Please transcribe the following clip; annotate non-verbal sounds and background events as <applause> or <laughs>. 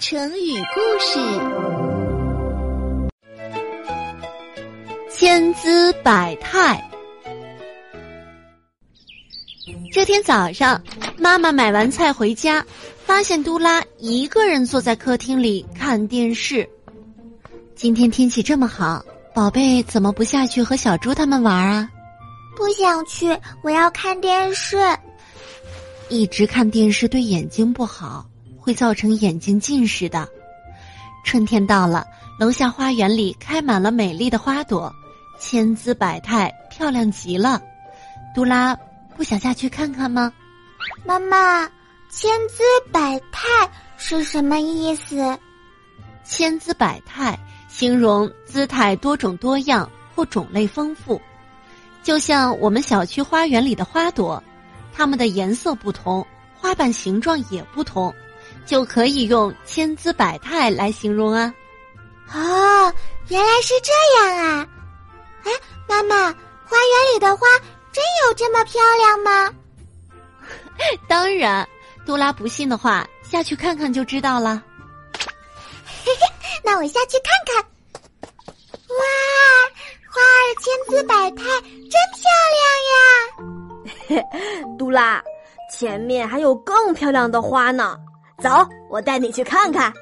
成语故事：千姿百态。这天早上，妈妈买完菜回家，发现杜拉一个人坐在客厅里看电视。今天天气这么好，宝贝怎么不下去和小猪他们玩啊？不想去，我要看电视。一直看电视对眼睛不好，会造成眼睛近视的。春天到了，楼下花园里开满了美丽的花朵，千姿百态，漂亮极了。杜拉不想下去看看吗？妈妈，千姿百态是什么意思？千姿百态形容姿态多种多样或种类丰富，就像我们小区花园里的花朵。它们的颜色不同，花瓣形状也不同，就可以用千姿百态来形容啊！哦，原来是这样啊！哎，妈妈，花园里的花真有这么漂亮吗？<laughs> 当然，杜拉不信的话，下去看看就知道了。嘿嘿，那我下去看看。哇，花儿千姿百态，真漂亮呀！嘿 <laughs> 杜拉，前面还有更漂亮的花呢，走，我带你去看看。